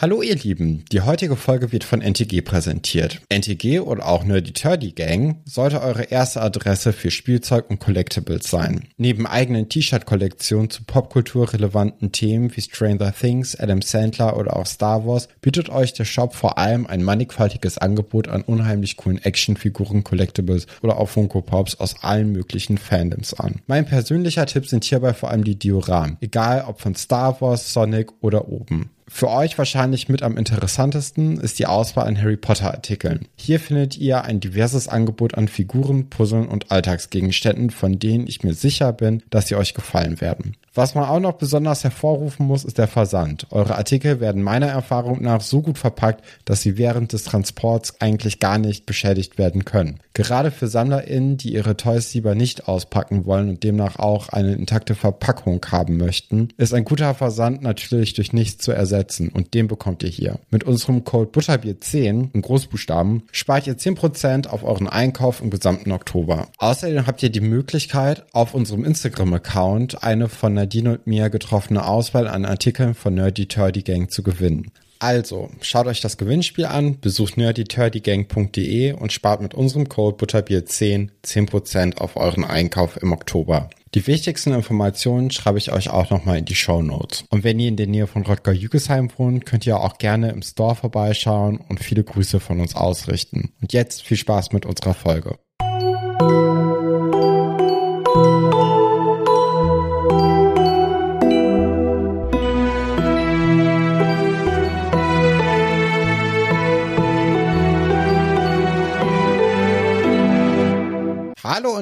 Hallo ihr Lieben, die heutige Folge wird von NTG präsentiert. NTG oder auch Nerdy Turdy Gang sollte eure erste Adresse für Spielzeug und Collectibles sein. Neben eigenen T-Shirt-Kollektionen zu popkulturrelevanten Themen wie Stranger Things, Adam Sandler oder auch Star Wars bietet euch der Shop vor allem ein mannigfaltiges Angebot an unheimlich coolen Actionfiguren, Collectibles oder auch Funko Pops aus allen möglichen Fandoms an. Mein persönlicher Tipp sind hierbei vor allem die Dioramen, egal ob von Star Wars, Sonic oder oben. Für euch wahrscheinlich mit am interessantesten ist die Auswahl an Harry Potter Artikeln. Hier findet ihr ein diverses Angebot an Figuren, Puzzeln und Alltagsgegenständen, von denen ich mir sicher bin, dass sie euch gefallen werden. Was man auch noch besonders hervorrufen muss, ist der Versand. Eure Artikel werden meiner Erfahrung nach so gut verpackt, dass sie während des Transports eigentlich gar nicht beschädigt werden können. Gerade für SammlerInnen, die ihre Toys lieber nicht auspacken wollen und demnach auch eine intakte Verpackung haben möchten, ist ein guter Versand natürlich durch nichts zu ersetzen und den bekommt ihr hier. Mit unserem Code Butterbier10 in Großbuchstaben spart ihr 10% auf euren Einkauf im gesamten Oktober. Außerdem habt ihr die Möglichkeit, auf unserem Instagram-Account eine von Nadine und mir getroffene Auswahl an Artikeln von Nerdy Turdy Gang zu gewinnen. Also, schaut euch das Gewinnspiel an, besucht nerdyturdygang.de und spart mit unserem Code Butterbier10 10% auf euren Einkauf im Oktober. Die wichtigsten Informationen schreibe ich euch auch nochmal in die Show Notes. Und wenn ihr in der Nähe von Rottgau-Jügesheim wohnt, könnt ihr auch gerne im Store vorbeischauen und viele Grüße von uns ausrichten. Und jetzt viel Spaß mit unserer Folge.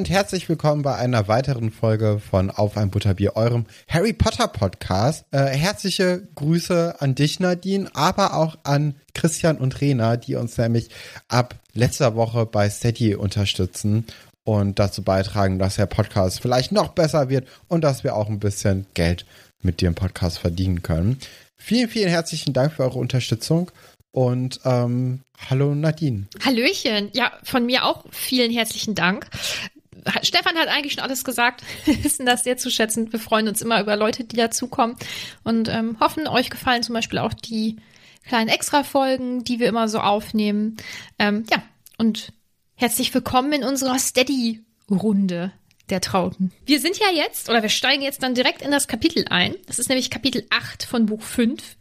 Und herzlich willkommen bei einer weiteren Folge von Auf ein Butterbier, eurem Harry Potter Podcast. Äh, herzliche Grüße an dich, Nadine, aber auch an Christian und Rena, die uns nämlich ab letzter Woche bei Steady unterstützen und dazu beitragen, dass der Podcast vielleicht noch besser wird und dass wir auch ein bisschen Geld mit dem Podcast verdienen können. Vielen, vielen herzlichen Dank für eure Unterstützung und ähm, hallo Nadine. Hallöchen. Ja, von mir auch vielen herzlichen Dank. Stefan hat eigentlich schon alles gesagt. Wir wissen das sehr zu schätzen. Wir freuen uns immer über Leute, die dazukommen und ähm, hoffen, euch gefallen zum Beispiel auch die kleinen Extra-Folgen, die wir immer so aufnehmen. Ähm, ja, und herzlich willkommen in unserer Steady-Runde der Trauten. Wir sind ja jetzt, oder wir steigen jetzt dann direkt in das Kapitel ein. Das ist nämlich Kapitel 8 von Buch 5.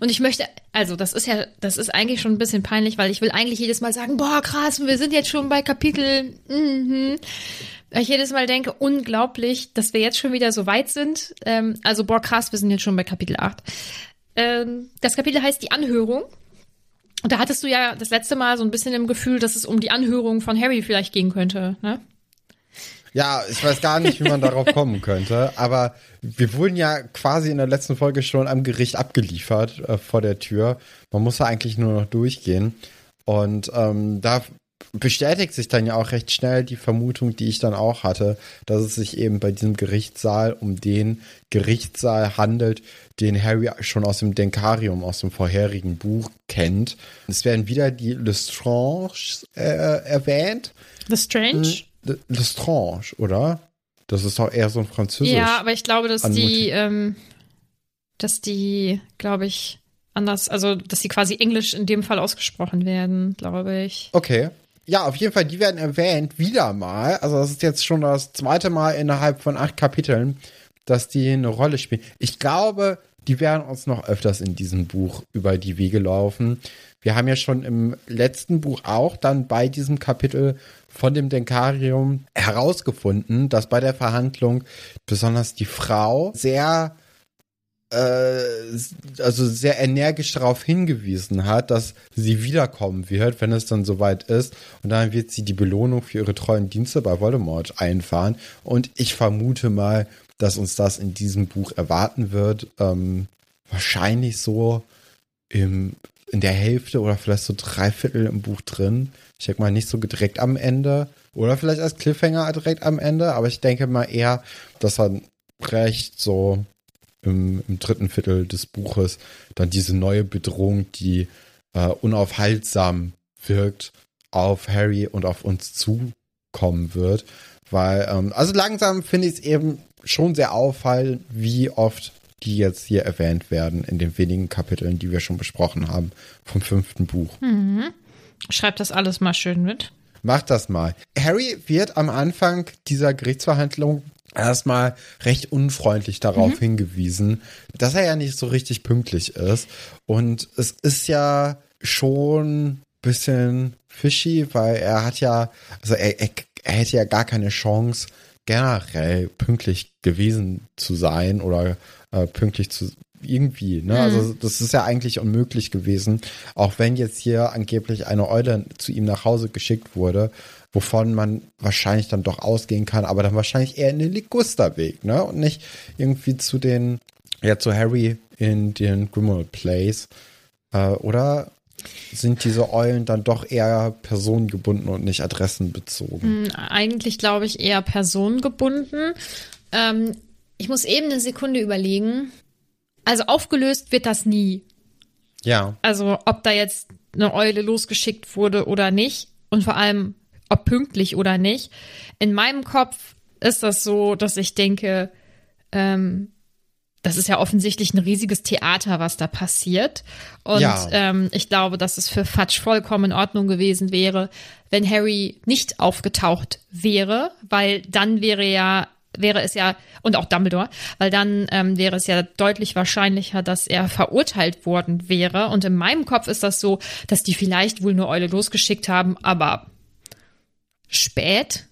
Und ich möchte, also das ist ja, das ist eigentlich schon ein bisschen peinlich, weil ich will eigentlich jedes Mal sagen, boah, krass, wir sind jetzt schon bei Kapitel, mhm. Weil ich jedes Mal denke, unglaublich, dass wir jetzt schon wieder so weit sind. Ähm, also, boah, krass, wir sind jetzt schon bei Kapitel 8. Ähm, das Kapitel heißt die Anhörung. Und da hattest du ja das letzte Mal so ein bisschen im Gefühl, dass es um die Anhörung von Harry vielleicht gehen könnte, ne? Ja, ich weiß gar nicht, wie man darauf kommen könnte, aber wir wurden ja quasi in der letzten Folge schon am Gericht abgeliefert äh, vor der Tür. Man muss da eigentlich nur noch durchgehen. Und ähm, da bestätigt sich dann ja auch recht schnell die Vermutung, die ich dann auch hatte, dass es sich eben bei diesem Gerichtssaal um den Gerichtssaal handelt, den Harry schon aus dem Denkarium, aus dem vorherigen Buch kennt. Es werden wieder die Lestrange äh, erwähnt. Lestrange? Lestrange, oder? Das ist doch eher so ein Französisch. Ja, aber ich glaube, dass die, ähm, dass die, glaube ich, anders, also dass die quasi Englisch in dem Fall ausgesprochen werden, glaube ich. Okay. Ja, auf jeden Fall, die werden erwähnt, wieder mal. Also das ist jetzt schon das zweite Mal innerhalb von acht Kapiteln, dass die eine Rolle spielen. Ich glaube, die werden uns noch öfters in diesem Buch über die Wege laufen. Wir haben ja schon im letzten Buch auch dann bei diesem Kapitel von dem Denkarium herausgefunden, dass bei der Verhandlung besonders die Frau sehr äh, also sehr energisch darauf hingewiesen hat, dass sie wiederkommen wird, wenn es dann soweit ist. Und dann wird sie die Belohnung für ihre treuen Dienste bei Voldemort einfahren. Und ich vermute mal, dass uns das in diesem Buch erwarten wird. Ähm, wahrscheinlich so im, in der Hälfte oder vielleicht so drei Viertel im Buch drin. Ich denke mal nicht so direkt am Ende. Oder vielleicht als Cliffhanger direkt am Ende. Aber ich denke mal eher, dass er recht so im, im dritten Viertel des Buches dann diese neue Bedrohung, die äh, unaufhaltsam wirkt, auf Harry und auf uns zukommen wird. Weil, ähm, also langsam finde ich es eben schon sehr auffallend, wie oft die jetzt hier erwähnt werden in den wenigen Kapiteln, die wir schon besprochen haben vom fünften Buch. Mhm. Schreib das alles mal schön mit. Mach das mal. Harry wird am Anfang dieser Gerichtsverhandlung erstmal recht unfreundlich darauf mhm. hingewiesen, dass er ja nicht so richtig pünktlich ist. Und es ist ja schon ein bisschen fishy, weil er hat ja, also er, er, er hätte ja gar keine Chance, generell pünktlich gewesen zu sein oder äh, pünktlich zu irgendwie, ne? Also mhm. Also das ist ja eigentlich unmöglich gewesen, auch wenn jetzt hier angeblich eine Eule zu ihm nach Hause geschickt wurde wovon man wahrscheinlich dann doch ausgehen kann, aber dann wahrscheinlich eher in den Ligusterweg, ne? Und nicht irgendwie zu den, ja, zu Harry in den Grimmauld Place. Äh, oder sind diese Eulen dann doch eher personengebunden und nicht adressenbezogen? Hm, eigentlich glaube ich eher personengebunden. Ähm, ich muss eben eine Sekunde überlegen. Also aufgelöst wird das nie. Ja. Also ob da jetzt eine Eule losgeschickt wurde oder nicht. Und vor allem, ob pünktlich oder nicht. In meinem Kopf ist das so, dass ich denke, ähm, das ist ja offensichtlich ein riesiges Theater, was da passiert. Und ja. ähm, ich glaube, dass es für Fudge vollkommen in Ordnung gewesen wäre, wenn Harry nicht aufgetaucht wäre, weil dann wäre ja wäre es ja, und auch Dumbledore, weil dann ähm, wäre es ja deutlich wahrscheinlicher, dass er verurteilt worden wäre. Und in meinem Kopf ist das so, dass die vielleicht wohl eine Eule losgeschickt haben, aber spät.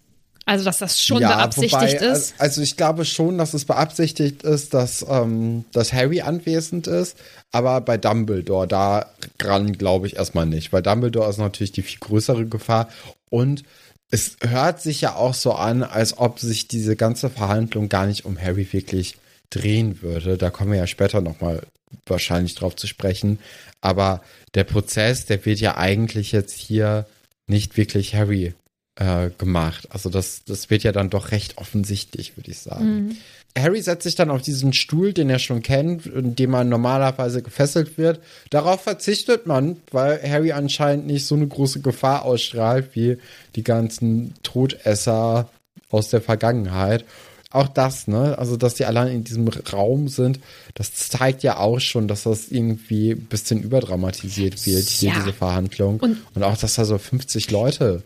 Also, dass das schon ja, beabsichtigt wobei, ist. Also, ich glaube schon, dass es beabsichtigt ist, dass, ähm, dass Harry anwesend ist. Aber bei Dumbledore, da dran glaube ich erstmal nicht. Weil Dumbledore ist natürlich die viel größere Gefahr. Und es hört sich ja auch so an, als ob sich diese ganze Verhandlung gar nicht um Harry wirklich drehen würde. Da kommen wir ja später nochmal wahrscheinlich drauf zu sprechen. Aber der Prozess, der wird ja eigentlich jetzt hier nicht wirklich Harry äh, gemacht. Also das, das wird ja dann doch recht offensichtlich, würde ich sagen. Mhm. Harry setzt sich dann auf diesen Stuhl, den er schon kennt, in dem man normalerweise gefesselt wird. Darauf verzichtet man, weil Harry anscheinend nicht so eine große Gefahr ausstrahlt wie die ganzen Todesser aus der Vergangenheit. Auch das, ne? Also, dass die allein in diesem Raum sind, das zeigt ja auch schon, dass das irgendwie ein bisschen überdramatisiert wird, hier ja. diese Verhandlung. Und, Und auch, dass da so 50 Leute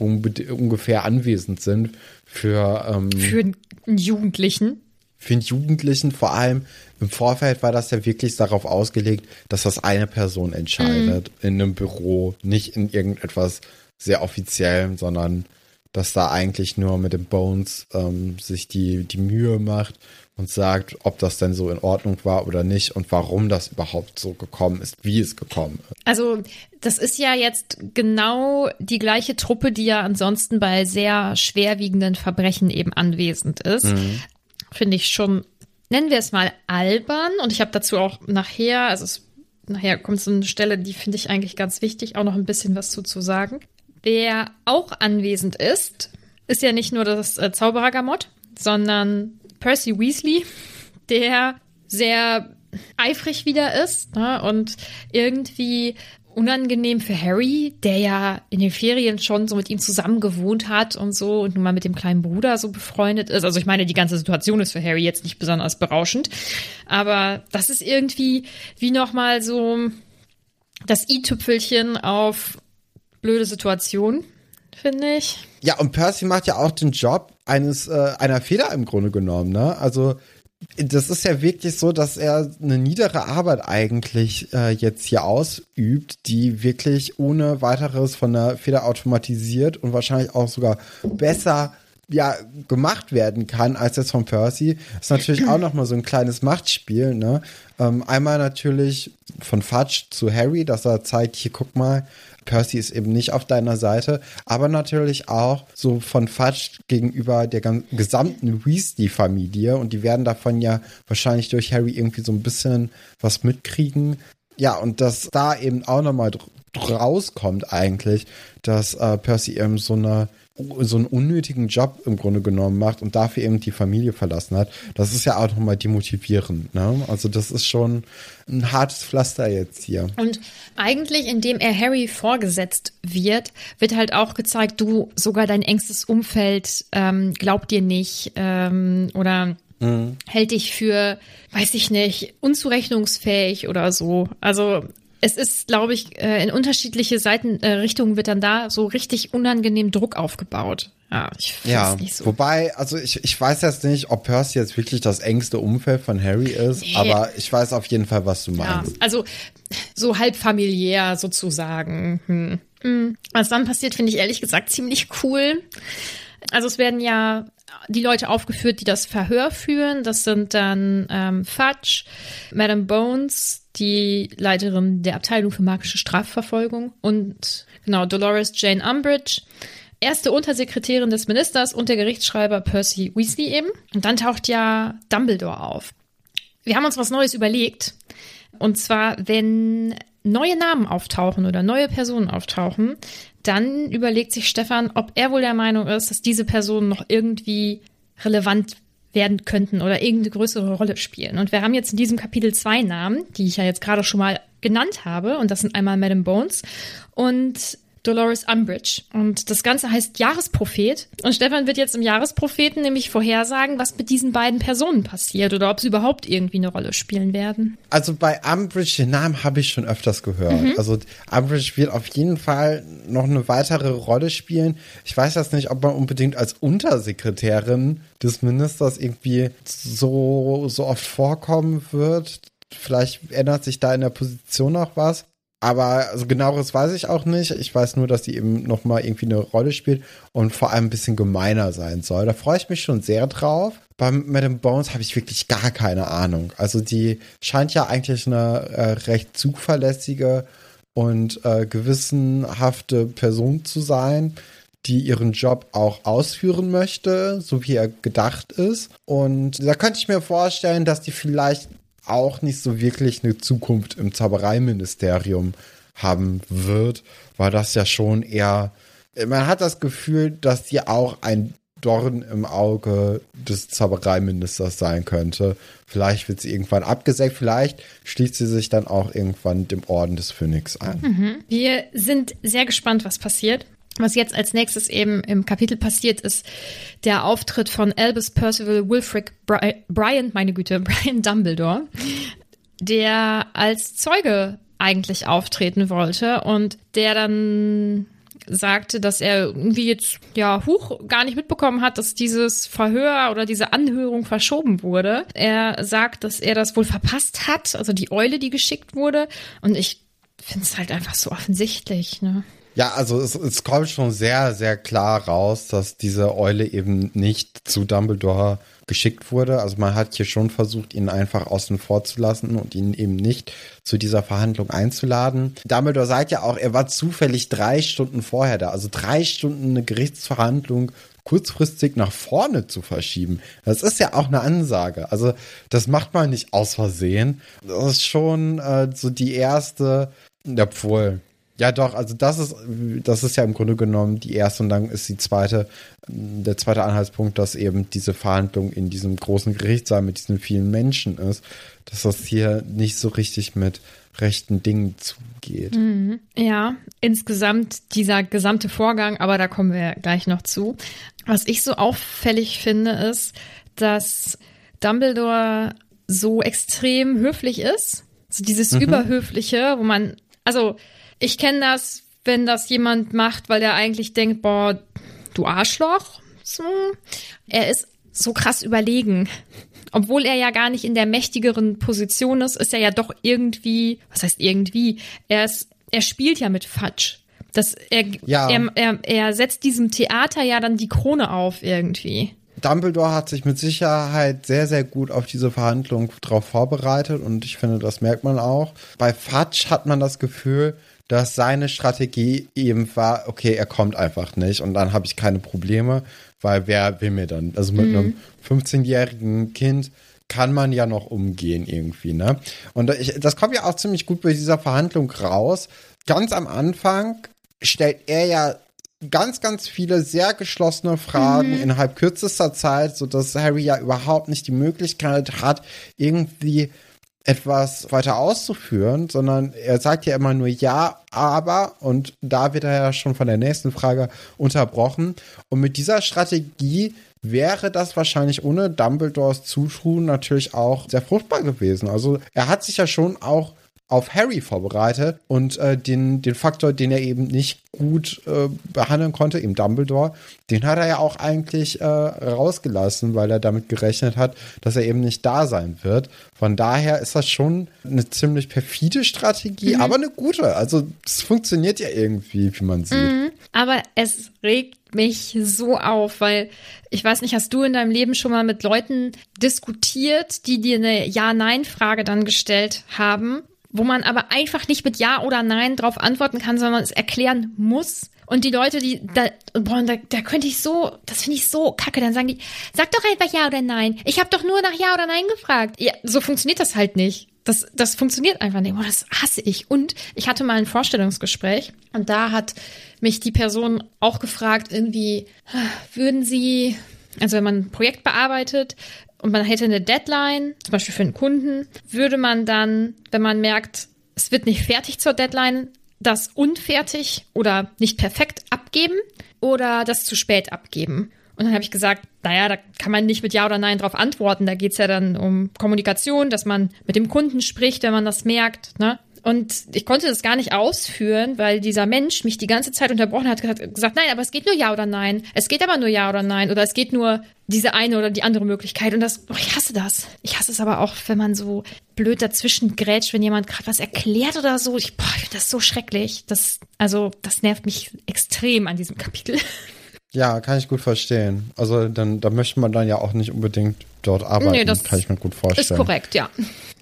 ungefähr anwesend sind für, ähm, für einen Jugendlichen. Für einen Jugendlichen, vor allem im Vorfeld war das ja wirklich darauf ausgelegt, dass das eine Person entscheidet mhm. in einem Büro, nicht in irgendetwas sehr offiziellem, sondern dass da eigentlich nur mit den Bones ähm, sich die, die Mühe macht, und sagt, ob das denn so in Ordnung war oder nicht und warum das überhaupt so gekommen ist, wie es gekommen ist. Also das ist ja jetzt genau die gleiche Truppe, die ja ansonsten bei sehr schwerwiegenden Verbrechen eben anwesend ist. Mhm. Finde ich schon, nennen wir es mal albern. Und ich habe dazu auch nachher, also es, nachher kommt so eine Stelle, die finde ich eigentlich ganz wichtig, auch noch ein bisschen was zu, zu sagen. Wer auch anwesend ist, ist ja nicht nur das äh, Zauberer-Gamot, sondern Percy Weasley, der sehr eifrig wieder ist ne? und irgendwie unangenehm für Harry, der ja in den Ferien schon so mit ihm zusammen gewohnt hat und so und nun mal mit dem kleinen Bruder so befreundet ist. Also ich meine, die ganze Situation ist für Harry jetzt nicht besonders berauschend, aber das ist irgendwie wie nochmal so das i-Tüpfelchen auf blöde Situation, finde ich. Ja, und Percy macht ja auch den Job eines äh, einer Feder im Grunde genommen, ne? Also das ist ja wirklich so, dass er eine niedere Arbeit eigentlich äh, jetzt hier ausübt, die wirklich ohne weiteres von der Feder automatisiert und wahrscheinlich auch sogar besser ja gemacht werden kann als jetzt von Percy. Ist natürlich auch noch mal so ein kleines Machtspiel. Ne? Ähm, einmal natürlich von Fudge zu Harry, dass er zeigt, hier guck mal, Percy ist eben nicht auf deiner Seite, aber natürlich auch so von Fudge gegenüber der gesamten Weasley-Familie und die werden davon ja wahrscheinlich durch Harry irgendwie so ein bisschen was mitkriegen. Ja, und dass da eben auch nochmal rauskommt eigentlich, dass äh, Percy eben so eine so einen unnötigen Job im Grunde genommen macht und dafür eben die Familie verlassen hat, das ist ja auch nochmal demotivierend. Ne? Also das ist schon ein hartes Pflaster jetzt hier. Und eigentlich, indem er Harry vorgesetzt wird, wird halt auch gezeigt, du, sogar dein engstes Umfeld ähm, glaubt dir nicht ähm, oder mhm. hält dich für, weiß ich nicht, unzurechnungsfähig oder so. Also es ist, glaube ich, äh, in unterschiedliche Seitenrichtungen äh, wird dann da so richtig unangenehm Druck aufgebaut. Ja, ich ja nicht so. Wobei, also ich, ich weiß jetzt nicht, ob Percy jetzt wirklich das engste Umfeld von Harry ist, nee. aber ich weiß auf jeden Fall, was du meinst. Ja, also so halb familiär sozusagen. Hm. hm. Was dann passiert, finde ich ehrlich gesagt ziemlich cool. Also es werden ja die Leute aufgeführt, die das Verhör führen. Das sind dann ähm, Fudge, Madame Bones, die Leiterin der Abteilung für magische Strafverfolgung und genau Dolores Jane Umbridge, erste Untersekretärin des Ministers und der Gerichtsschreiber Percy Weasley eben. Und dann taucht ja Dumbledore auf. Wir haben uns was Neues überlegt. Und zwar, wenn neue Namen auftauchen oder neue Personen auftauchen, dann überlegt sich Stefan, ob er wohl der Meinung ist, dass diese Personen noch irgendwie relevant werden könnten oder irgendeine größere Rolle spielen. Und wir haben jetzt in diesem Kapitel zwei Namen, die ich ja jetzt gerade schon mal genannt habe. Und das sind einmal Madame Bones und Dolores Umbridge. Und das Ganze heißt Jahresprophet. Und Stefan wird jetzt im Jahrespropheten nämlich vorhersagen, was mit diesen beiden Personen passiert oder ob sie überhaupt irgendwie eine Rolle spielen werden. Also bei Umbridge, den Namen habe ich schon öfters gehört. Mhm. Also Umbridge wird auf jeden Fall noch eine weitere Rolle spielen. Ich weiß jetzt nicht, ob man unbedingt als Untersekretärin des Ministers irgendwie so, so oft vorkommen wird. Vielleicht ändert sich da in der Position noch was. Aber also genaueres weiß ich auch nicht. Ich weiß nur, dass die eben nochmal irgendwie eine Rolle spielt und vor allem ein bisschen gemeiner sein soll. Da freue ich mich schon sehr drauf. Bei Madame Bones habe ich wirklich gar keine Ahnung. Also die scheint ja eigentlich eine äh, recht zuverlässige und äh, gewissenhafte Person zu sein, die ihren Job auch ausführen möchte, so wie er gedacht ist. Und da könnte ich mir vorstellen, dass die vielleicht auch nicht so wirklich eine Zukunft im Zaubereiministerium haben wird, weil das ja schon eher, man hat das Gefühl, dass die auch ein Dorn im Auge des Zaubereiministers sein könnte. Vielleicht wird sie irgendwann abgesägt, vielleicht schließt sie sich dann auch irgendwann dem Orden des Phönix an. Mhm. Wir sind sehr gespannt, was passiert. Was jetzt als nächstes eben im Kapitel passiert, ist der Auftritt von Albus Percival Wilfrid Bri Brian, meine Güte, Brian Dumbledore, der als Zeuge eigentlich auftreten wollte und der dann sagte, dass er irgendwie jetzt ja hoch gar nicht mitbekommen hat, dass dieses Verhör oder diese Anhörung verschoben wurde. Er sagt, dass er das wohl verpasst hat, also die Eule, die geschickt wurde. Und ich finde es halt einfach so offensichtlich, ne? Ja, also es, es kommt schon sehr, sehr klar raus, dass diese Eule eben nicht zu Dumbledore geschickt wurde. Also man hat hier schon versucht, ihn einfach außen vor zu lassen und ihn eben nicht zu dieser Verhandlung einzuladen. Dumbledore sagt ja auch, er war zufällig drei Stunden vorher da. Also drei Stunden eine Gerichtsverhandlung kurzfristig nach vorne zu verschieben. Das ist ja auch eine Ansage. Also das macht man nicht aus Versehen. Das ist schon äh, so die erste, obwohl Ja, doch, also das ist, das ist ja im Grunde genommen die erste und dann ist die zweite, der zweite Anhaltspunkt, dass eben diese Verhandlung in diesem großen Gerichtssaal mit diesen vielen Menschen ist, dass das hier nicht so richtig mit rechten Dingen zugeht. Mhm. Ja, insgesamt dieser gesamte Vorgang, aber da kommen wir gleich noch zu. Was ich so auffällig finde, ist, dass Dumbledore so extrem höflich ist. So dieses mhm. Überhöfliche, wo man, also ich kenne das, wenn das jemand macht, weil er eigentlich denkt, boah, du Arschloch. So. Er ist so krass überlegen. Obwohl er ja gar nicht in der mächtigeren Position ist, ist er ja doch irgendwie, was heißt irgendwie? Er ist, er spielt ja mit Fatsch. Das, er, ja. er, er, er setzt diesem Theater ja dann die Krone auf irgendwie. Dumbledore hat sich mit Sicherheit sehr, sehr gut auf diese Verhandlung drauf vorbereitet und ich finde, das merkt man auch. Bei Fatsch hat man das Gefühl, dass seine Strategie eben war, okay, er kommt einfach nicht und dann habe ich keine Probleme, weil wer will mir dann? Also mit mhm. einem 15-jährigen Kind kann man ja noch umgehen irgendwie, ne? Und ich, das kommt ja auch ziemlich gut bei dieser Verhandlung raus. Ganz am Anfang stellt er ja ganz, ganz viele sehr geschlossene Fragen mhm. innerhalb kürzester Zeit, sodass Harry ja überhaupt nicht die Möglichkeit hat, irgendwie etwas weiter auszuführen, sondern er sagt ja immer nur ja, aber und da wird er ja schon von der nächsten Frage unterbrochen. Und mit dieser Strategie wäre das wahrscheinlich ohne Dumbledores Zutun natürlich auch sehr fruchtbar gewesen. Also er hat sich ja schon auch auf Harry vorbereitet und äh, den, den Faktor, den er eben nicht gut äh, behandeln konnte, eben Dumbledore, den hat er ja auch eigentlich äh, rausgelassen, weil er damit gerechnet hat, dass er eben nicht da sein wird. Von daher ist das schon eine ziemlich perfide Strategie, mhm. aber eine gute. Also es funktioniert ja irgendwie, wie man sieht. Mhm. Aber es regt mich so auf, weil ich weiß nicht, hast du in deinem Leben schon mal mit Leuten diskutiert, die dir eine Ja-Nein-Frage dann gestellt haben wo man aber einfach nicht mit Ja oder Nein drauf antworten kann, sondern es erklären muss. Und die Leute, die da, boah, da, da könnte ich so, das finde ich so kacke, dann sagen die, sag doch einfach Ja oder Nein. Ich habe doch nur nach Ja oder Nein gefragt. Ja, so funktioniert das halt nicht. Das, das funktioniert einfach nicht. Boah, das hasse ich. Und ich hatte mal ein Vorstellungsgespräch und da hat mich die Person auch gefragt, irgendwie, würden Sie, also wenn man ein Projekt bearbeitet, und man hätte eine Deadline, zum Beispiel für einen Kunden, würde man dann, wenn man merkt, es wird nicht fertig zur Deadline, das unfertig oder nicht perfekt abgeben oder das zu spät abgeben. Und dann habe ich gesagt, naja, da kann man nicht mit Ja oder Nein drauf antworten. Da geht's ja dann um Kommunikation, dass man mit dem Kunden spricht, wenn man das merkt. Ne? Und ich konnte das gar nicht ausführen, weil dieser Mensch mich die ganze Zeit unterbrochen hat, hat gesagt, nein, aber es geht nur Ja oder Nein. Es geht aber nur Ja oder Nein. Oder es geht nur diese eine oder die andere Möglichkeit. Und das, oh, ich hasse das. Ich hasse es aber auch, wenn man so blöd dazwischen grätscht, wenn jemand gerade was erklärt oder so. Ich, boah, ich finde das so schrecklich. Das, also, das nervt mich extrem an diesem Kapitel. Ja, kann ich gut verstehen. Also dann, da möchte man dann ja auch nicht unbedingt dort arbeiten. Nee, das kann ich mir gut vorstellen. Ist korrekt, ja.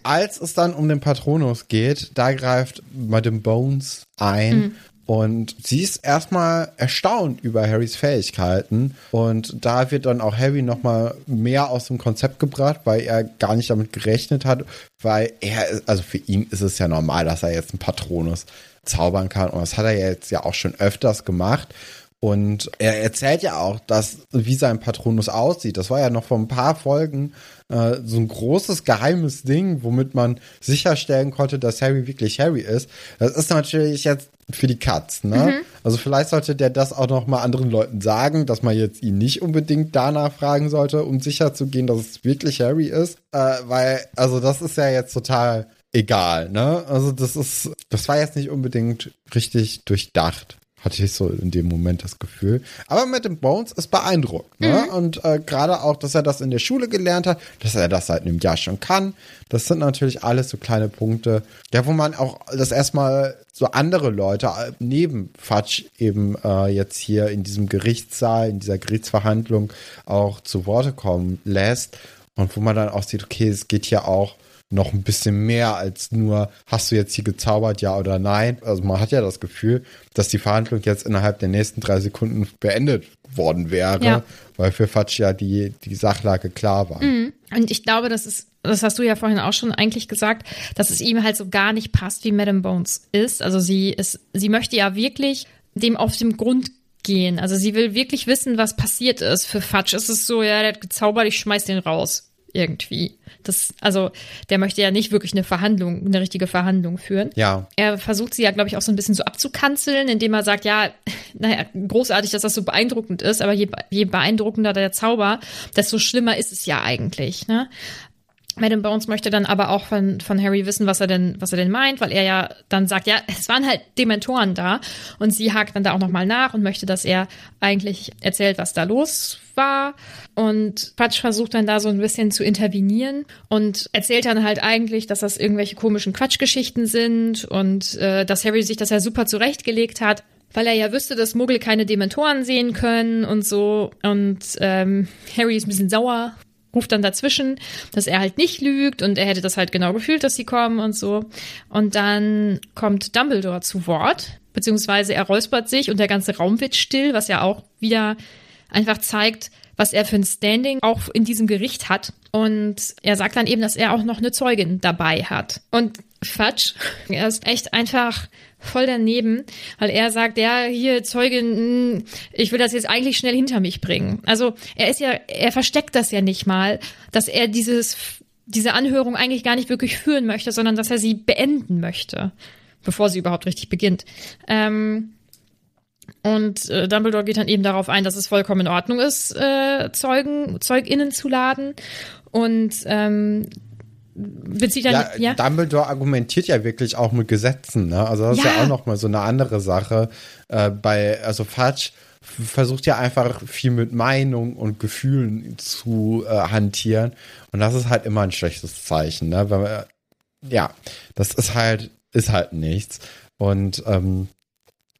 Als es dann um den Patronus geht, da greift Madame Bones ein. Mhm. Und sie ist erstmal erstaunt über Harrys Fähigkeiten. Und da wird dann auch Harry nochmal mehr aus dem Konzept gebracht, weil er gar nicht damit gerechnet hat. Weil er, also für ihn ist es ja normal, dass er jetzt einen Patronus zaubern kann. Und das hat er jetzt ja auch schon öfters gemacht. Und er erzählt ja auch, dass, wie sein Patronus aussieht. Das war ja noch vor ein paar Folgen äh, so ein großes geheimes Ding, womit man sicherstellen konnte, dass Harry wirklich Harry ist. Das ist natürlich jetzt für die Katz, ne? Mhm. Also vielleicht sollte der das auch noch mal anderen Leuten sagen, dass man jetzt ihn nicht unbedingt danach fragen sollte, um sicher zu gehen, dass es wirklich Harry ist. Äh, weil, also das ist ja jetzt total egal, ne? Also das ist, das war jetzt nicht unbedingt richtig durchdacht hatte ich so in dem Moment das Gefühl. Aber mit dem Bones ist beeindruckt. Ne? Mhm. Und äh, gerade auch, dass er das in der Schule gelernt hat, dass er das seit einem Jahr schon kann. Das sind natürlich alles so kleine Punkte, ja, wo man auch das erstmal so andere Leute äh, neben Fatsch eben äh, jetzt hier in diesem Gerichtssaal, in dieser Gerichtsverhandlung auch zu Worte kommen lässt. Und wo man dann auch sieht, okay, es geht hier auch noch ein bisschen mehr als nur, hast du jetzt hier gezaubert, ja oder nein? Also man hat ja das Gefühl, dass die Verhandlung jetzt innerhalb der nächsten drei Sekunden beendet worden wäre, ja. weil für Fatsch ja die, die Sachlage klar war. Mhm. Und ich glaube, das ist, das hast du ja vorhin auch schon eigentlich gesagt, dass es ihm halt so gar nicht passt, wie Madame Bones ist. Also sie ist, sie möchte ja wirklich dem auf dem Grund gehen. Also sie will wirklich wissen, was passiert ist. Für Fatsch ist es so, ja, der hat gezaubert, ich schmeiß den raus irgendwie. Das, also, der möchte ja nicht wirklich eine Verhandlung, eine richtige Verhandlung führen. Ja. Er versucht sie ja, glaube ich, auch so ein bisschen so abzukanzeln, indem er sagt, ja, naja, großartig, dass das so beeindruckend ist, aber je, je beeindruckender der Zauber, desto schlimmer ist es ja eigentlich, ne? Madame Bones möchte dann aber auch von, von Harry wissen, was er denn, was er denn meint, weil er ja dann sagt, ja, es waren halt Dementoren da und sie hakt dann da auch nochmal nach und möchte, dass er eigentlich erzählt, was da los war. Und Patch versucht dann da so ein bisschen zu intervenieren und erzählt dann halt eigentlich, dass das irgendwelche komischen Quatschgeschichten sind und äh, dass Harry sich das ja super zurechtgelegt hat weil er ja wüsste, dass Muggel keine Dementoren sehen können und so. Und ähm, Harry ist ein bisschen sauer, ruft dann dazwischen, dass er halt nicht lügt und er hätte das halt genau gefühlt, dass sie kommen und so. Und dann kommt Dumbledore zu Wort, beziehungsweise er räuspert sich und der ganze Raum wird still, was ja auch wieder einfach zeigt, was er für ein Standing auch in diesem Gericht hat. Und er sagt dann eben, dass er auch noch eine Zeugin dabei hat. Und Fatsch, er ist echt einfach voll daneben, weil er sagt, ja, hier Zeugin, hm, ich will das jetzt eigentlich schnell hinter mich bringen. Also er ist ja, er versteckt das ja nicht mal, dass er dieses, diese Anhörung eigentlich gar nicht wirklich führen möchte, sondern dass er sie beenden möchte, bevor sie überhaupt richtig beginnt. Ähm, und äh, Dumbledore geht dann eben darauf ein, dass es vollkommen in Ordnung ist, äh, Zeugen, ZeugInnen zu laden. Und ähm, bezieht dann, ja, ja, Dumbledore argumentiert ja wirklich auch mit Gesetzen, ne? Also das ja. ist ja auch noch mal so eine andere Sache. Äh, bei, also Fudge versucht ja einfach viel mit Meinung und Gefühlen zu äh, hantieren. Und das ist halt immer ein schlechtes Zeichen, ne? Weil, ja, das ist halt, ist halt nichts. Und ähm,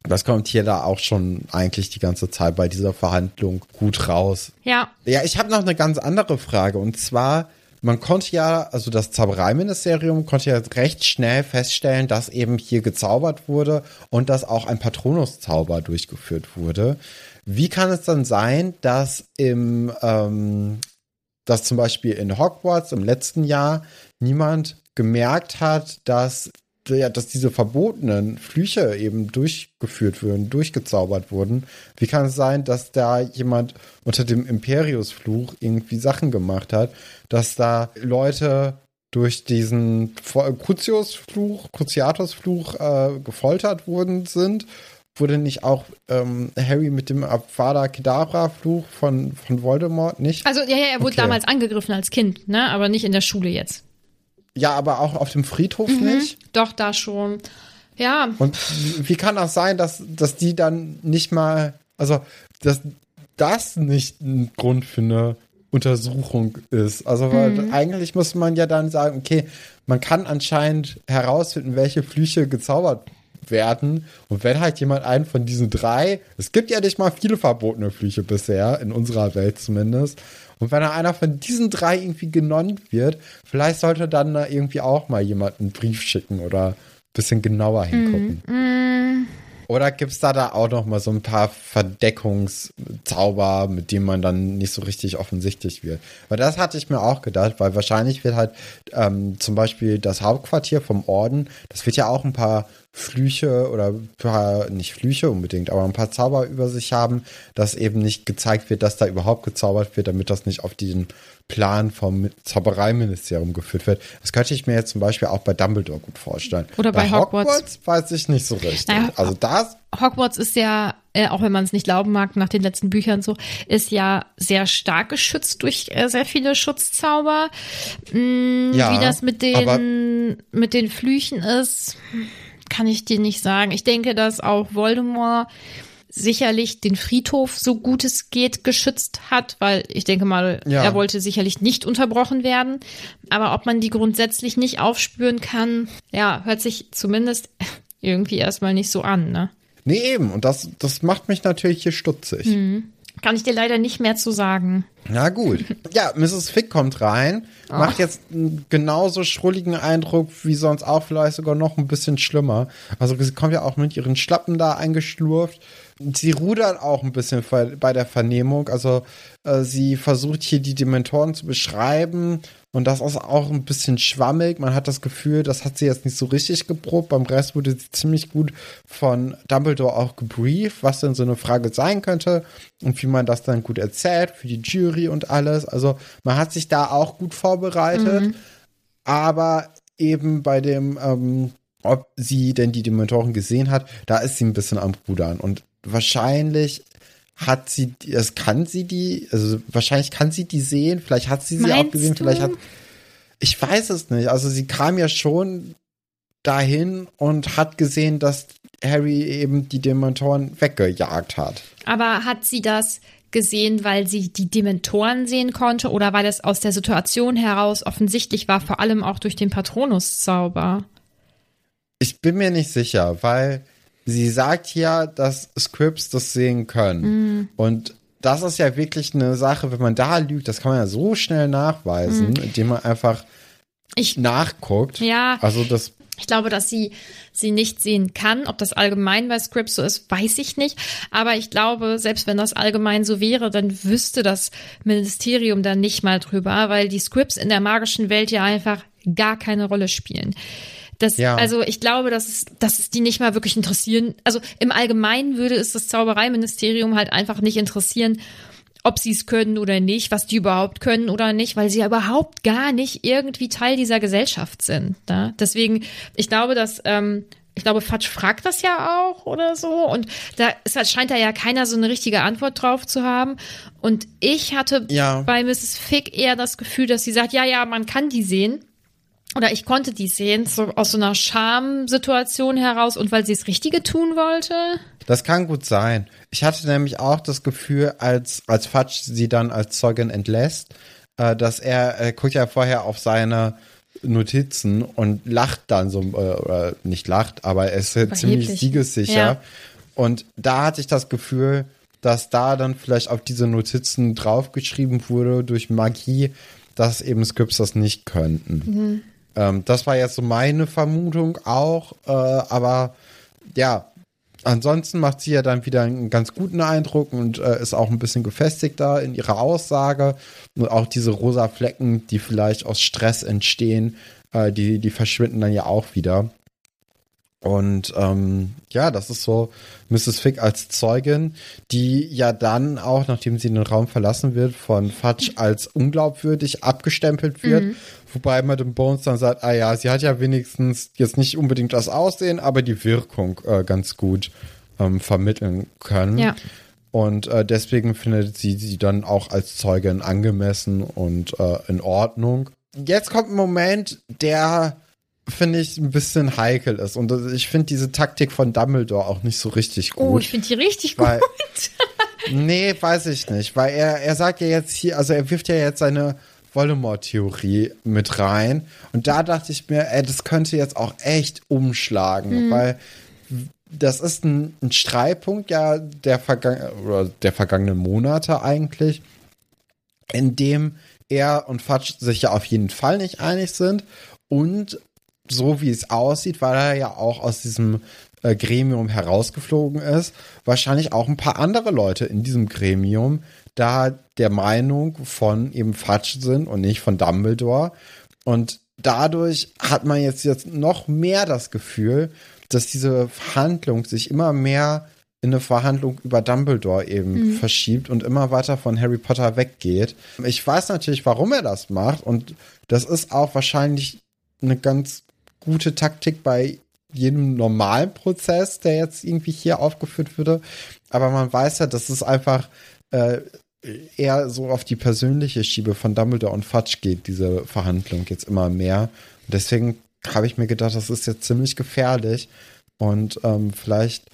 das kommt hier da auch schon eigentlich die ganze Zeit bei dieser Verhandlung gut raus. Ja. Ja, ich habe noch eine ganz andere Frage. Und zwar, man konnte ja, also das Zaubereiministerium konnte ja recht schnell feststellen, dass eben hier gezaubert wurde und dass auch ein Patronuszauber durchgeführt wurde. Wie kann es dann sein, dass im, ähm, dass zum Beispiel in Hogwarts im letzten Jahr niemand gemerkt hat, dass ja, dass diese verbotenen Flüche eben durchgeführt wurden, durchgezaubert wurden. Wie kann es sein, dass da jemand unter dem Imperiusfluch irgendwie Sachen gemacht hat, dass da Leute durch diesen Crucius-Fluch, Cruciatus-Fluch äh, gefoltert worden sind? Wurde nicht auch ähm, Harry mit dem Avada Kedavra-Fluch von, von Voldemort nicht? Also, ja, ja, er wurde okay. damals angegriffen als Kind, ne? Aber nicht in der Schule jetzt. Ja, aber auch auf dem Friedhof mhm, nicht? Doch, da schon. Ja. Und wie kann das sein, dass, dass die dann nicht mal, also, dass das nicht ein Grund für eine Untersuchung ist? Also, weil mhm. eigentlich muss man ja dann sagen, okay, man kann anscheinend herausfinden, welche Flüche gezaubert werden. Und wenn halt jemand einen von diesen drei, es gibt ja nicht mal viele verbotene Flüche bisher, in unserer Welt zumindest. Und wenn einer von diesen drei irgendwie genommen wird, vielleicht sollte dann da irgendwie auch mal jemand einen Brief schicken oder ein bisschen genauer hingucken. Mm, mm. Oder gibt es da da auch noch mal so ein paar Verdeckungszauber, mit denen man dann nicht so richtig offensichtlich wird? Weil das hatte ich mir auch gedacht, weil wahrscheinlich wird halt ähm, zum Beispiel das Hauptquartier vom Orden, das wird ja auch ein paar Flüche oder paar, nicht Flüche unbedingt, aber ein paar Zauber über sich haben, dass eben nicht gezeigt wird, dass da überhaupt gezaubert wird, damit das nicht auf den Plan vom Zaubereiministerium geführt wird. Das könnte ich mir jetzt zum Beispiel auch bei Dumbledore gut vorstellen. Oder bei, bei Hogwarts. Hogwarts. weiß ich nicht so richtig. Naja, also das. Hogwarts ist ja, äh, auch wenn man es nicht glauben mag, nach den letzten Büchern so, ist ja sehr stark geschützt durch äh, sehr viele Schutzzauber. Hm, ja, wie das mit den, mit den Flüchen ist, kann ich dir nicht sagen. Ich denke, dass auch Voldemort sicherlich den Friedhof so gut es geht geschützt hat, weil ich denke mal, ja. er wollte sicherlich nicht unterbrochen werden. Aber ob man die grundsätzlich nicht aufspüren kann, ja, hört sich zumindest irgendwie erstmal nicht so an, ne? Nee, eben. Und das, das macht mich natürlich hier stutzig. Mhm. Kann ich dir leider nicht mehr zu sagen. Na gut. Ja, Mrs. Fick kommt rein, macht jetzt einen genauso schrulligen Eindruck wie sonst auch, vielleicht sogar noch ein bisschen schlimmer. Also sie kommt ja auch mit ihren Schlappen da eingeschlurft. Sie rudert auch ein bisschen bei der Vernehmung. Also äh, sie versucht hier die Dementoren zu beschreiben und das ist auch ein bisschen schwammig. Man hat das Gefühl, das hat sie jetzt nicht so richtig geprobt. Beim Rest wurde sie ziemlich gut von Dumbledore auch gebrieft, was denn so eine Frage sein könnte und wie man das dann gut erzählt für die Jury und alles. Also man hat sich da auch gut vorbereitet. Mhm. Aber eben bei dem, ähm, ob sie denn die Dementoren gesehen hat, da ist sie ein bisschen am Rudern. Und wahrscheinlich hat sie, das kann sie die, also wahrscheinlich kann sie die sehen, vielleicht hat sie sie Meinst auch gesehen, du? vielleicht hat, ich weiß es nicht. Also sie kam ja schon dahin und hat gesehen, dass Harry eben die Dementoren weggejagt hat. Aber hat sie das gesehen, weil sie die Dementoren sehen konnte oder weil es aus der Situation heraus offensichtlich war, vor allem auch durch den Patronuszauber? Ich bin mir nicht sicher, weil sie sagt ja, dass Scripts das sehen können. Mhm. Und das ist ja wirklich eine Sache, wenn man da lügt, das kann man ja so schnell nachweisen, mhm. indem man einfach ich, nachguckt. Ja. Also das. Ich glaube, dass sie sie nicht sehen kann. Ob das allgemein bei Scripts so ist, weiß ich nicht. Aber ich glaube, selbst wenn das allgemein so wäre, dann wüsste das Ministerium da nicht mal drüber, weil die Scripts in der magischen Welt ja einfach gar keine Rolle spielen. Das, ja. Also ich glaube, dass es, dass es die nicht mal wirklich interessieren. Also im Allgemeinen würde es das Zaubereiministerium halt einfach nicht interessieren, ob sie es können oder nicht, was die überhaupt können oder nicht, weil sie ja überhaupt gar nicht irgendwie Teil dieser Gesellschaft sind. Ne? Deswegen, ich glaube, dass ähm, ich glaube, Fatsch fragt das ja auch oder so. Und da ist, scheint da ja keiner so eine richtige Antwort drauf zu haben. Und ich hatte ja. bei Mrs. Fick eher das Gefühl, dass sie sagt, ja, ja, man kann die sehen oder ich konnte die sehen, so aus so einer Schamsituation heraus und weil sie das Richtige tun wollte. Das kann gut sein. Ich hatte nämlich auch das Gefühl, als, als Fatsch sie dann als Zeugin entlässt, äh, dass er, er guckt ja vorher auf seine Notizen und lacht dann so, äh, oder nicht lacht, aber er ist ziemlich siegessicher. Ja. Und da hatte ich das Gefühl, dass da dann vielleicht auf diese Notizen draufgeschrieben wurde durch Magie, dass eben Scripts das nicht könnten. Mhm. Ähm, das war jetzt so meine Vermutung auch, äh, aber ja, ansonsten macht sie ja dann wieder einen ganz guten Eindruck und äh, ist auch ein bisschen gefestigter in ihrer Aussage. Und auch diese rosa Flecken, die vielleicht aus Stress entstehen, äh, die, die verschwinden dann ja auch wieder. Und ähm, ja, das ist so Mrs. Fick als Zeugin, die ja dann auch, nachdem sie den Raum verlassen wird, von Fudge als unglaubwürdig abgestempelt wird. Mhm. Wobei Madame Bones dann sagt, ah ja, sie hat ja wenigstens jetzt nicht unbedingt das Aussehen, aber die Wirkung äh, ganz gut ähm, vermitteln können. Ja. Und äh, deswegen findet sie sie dann auch als Zeugin angemessen und äh, in Ordnung. Jetzt kommt ein Moment, der finde ich, ein bisschen heikel ist. Und ich finde diese Taktik von Dumbledore auch nicht so richtig oh, gut. Oh, ich finde die richtig weil, gut. nee, weiß ich nicht. Weil er, er sagt ja jetzt hier, also er wirft ja jetzt seine Voldemort-Theorie mit rein. Und da dachte ich mir, ey, das könnte jetzt auch echt umschlagen, mhm. weil das ist ein, ein Streitpunkt ja der, Vergang oder der vergangenen Monate eigentlich, in dem er und Fatsch sich ja auf jeden Fall nicht einig sind und so wie es aussieht, weil er ja auch aus diesem äh, Gremium herausgeflogen ist, wahrscheinlich auch ein paar andere Leute in diesem Gremium da der Meinung von eben Fatsch sind und nicht von Dumbledore. Und dadurch hat man jetzt, jetzt noch mehr das Gefühl, dass diese Verhandlung sich immer mehr in eine Verhandlung über Dumbledore eben mhm. verschiebt und immer weiter von Harry Potter weggeht. Ich weiß natürlich, warum er das macht und das ist auch wahrscheinlich eine ganz gute Taktik bei jedem normalen Prozess, der jetzt irgendwie hier aufgeführt würde. Aber man weiß ja, dass es einfach äh, eher so auf die persönliche Schiebe von Dumbledore und Fudge geht, diese Verhandlung jetzt immer mehr. Und deswegen habe ich mir gedacht, das ist jetzt ziemlich gefährlich. Und ähm, vielleicht